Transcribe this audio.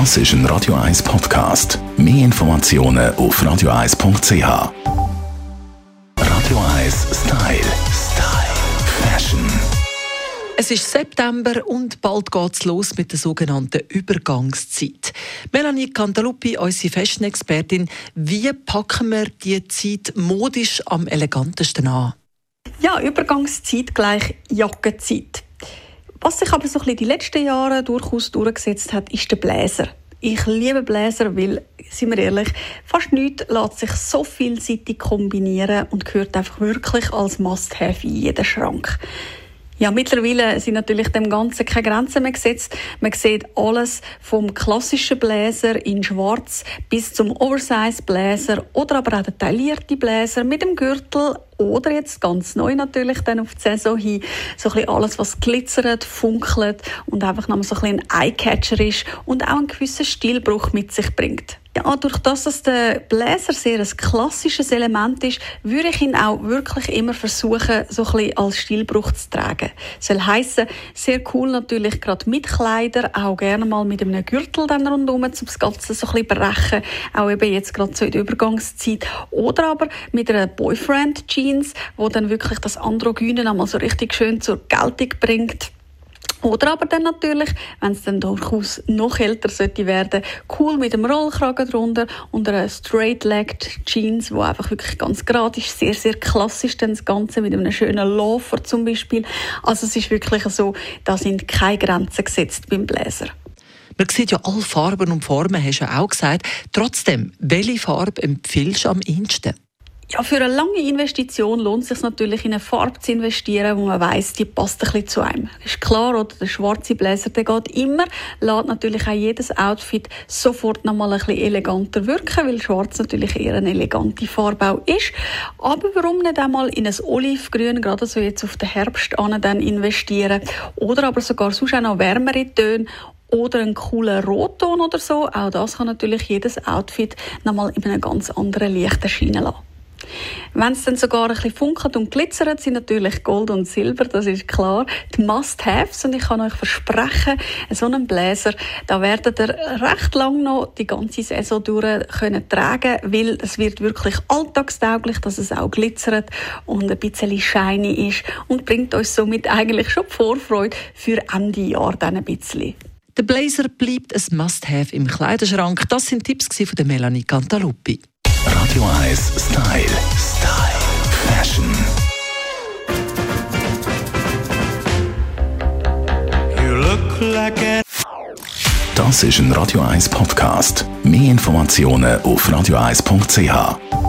Das ist ein Radio 1 Podcast. Mehr Informationen auf radio1.ch. Radio 1 Style. Style. Fashion. Es ist September und bald geht's los mit der sogenannten Übergangszeit. Melanie Cantaluppi, unsere Fashion-Expertin, wie packen wir die Zeit modisch am elegantesten an? Ja, Übergangszeit gleich Jackenzeit. Was sich aber so ein bisschen die letzten Jahre durchaus durchgesetzt hat, ist der Bläser. Ich liebe Bläser, weil, sind wir ehrlich, fast nichts lässt sich so vielseitig kombinieren und gehört einfach wirklich als Must-Have in jeden Schrank. Ja, mittlerweile sind natürlich dem Ganzen keine Grenzen mehr gesetzt. Man sieht alles vom klassischen Bläser in Schwarz bis zum Oversize-Bläser oder aber auch der taillierte Bläser mit dem Gürtel oder jetzt ganz neu natürlich dann auf die Saison hin, so ein bisschen alles, was glitzert, funkelt und einfach noch so ein bisschen ein Eyecatcher ist und auch einen gewissen Stilbruch mit sich bringt. Ja, durch das, dass der Bläser sehr ein klassisches Element ist, würde ich ihn auch wirklich immer versuchen, so ein bisschen als Stilbruch zu tragen. Das soll heissen, sehr cool natürlich gerade mit Kleidern, auch gerne mal mit einem Gürtel dann rundherum, um das Ganze so ein bisschen brechen, auch eben jetzt gerade so in der Übergangszeit. Oder aber mit einer Boyfriend-Jeans, wo dann wirklich das Androgyne einmal so richtig schön zur Geltung bringt. Oder aber dann natürlich, wenn es dann durchaus noch älter sollte werden, cool mit dem Rollkragen drunter und einer straight-legged Jeans, wo einfach wirklich ganz gerade ist, sehr, sehr klassisch dann das Ganze mit einem schönen Loafer zum Beispiel. Also es ist wirklich so, da sind keine Grenzen gesetzt beim Bläser. Man sieht ja alle Farben und Formen, hast du ja auch gesagt. Trotzdem, welche Farbe empfiehlst du am ehesten? Ja, für eine lange Investition lohnt es sich natürlich in eine Farbe zu investieren, wo man weiß, die passt ein bisschen zu einem. Ist klar, oder der schwarze Bläser, der geht immer, lässt natürlich auch jedes Outfit sofort nochmal ein bisschen eleganter wirken, weil Schwarz natürlich eher eine elegante Farbe auch ist. Aber warum nicht einmal in ein Olivgrün, gerade so jetzt auf den Herbst an, dann investieren? Oder aber sogar sonst auch noch wärmere Töne oder einen coolen Rotton oder so. Auch das kann natürlich jedes Outfit nochmal in einem ganz anderen Licht erscheinen lassen. Wenn es dann sogar ein bisschen funkelt und glitzert, sind natürlich Gold und Silber, das ist klar, die Must-Haves. Und ich kann euch versprechen, so einen Bläser, da werdet ihr recht lang noch die ganze Saison durch können tragen, weil es wird wirklich alltagstauglich, dass es auch glitzert und ein bisschen shiny ist und bringt euch somit eigentlich schon die Vorfreude für Ende Jahr dann ein bisschen. Der Blazer bleibt ein Must-Have im Kleiderschrank. Das sind Tipps von Melanie Cantaluppi. Radio 1 Style. Style. Fashion. You look like a das ist ein Radio 1 Podcast. Mehr Informationen auf radio1.ch.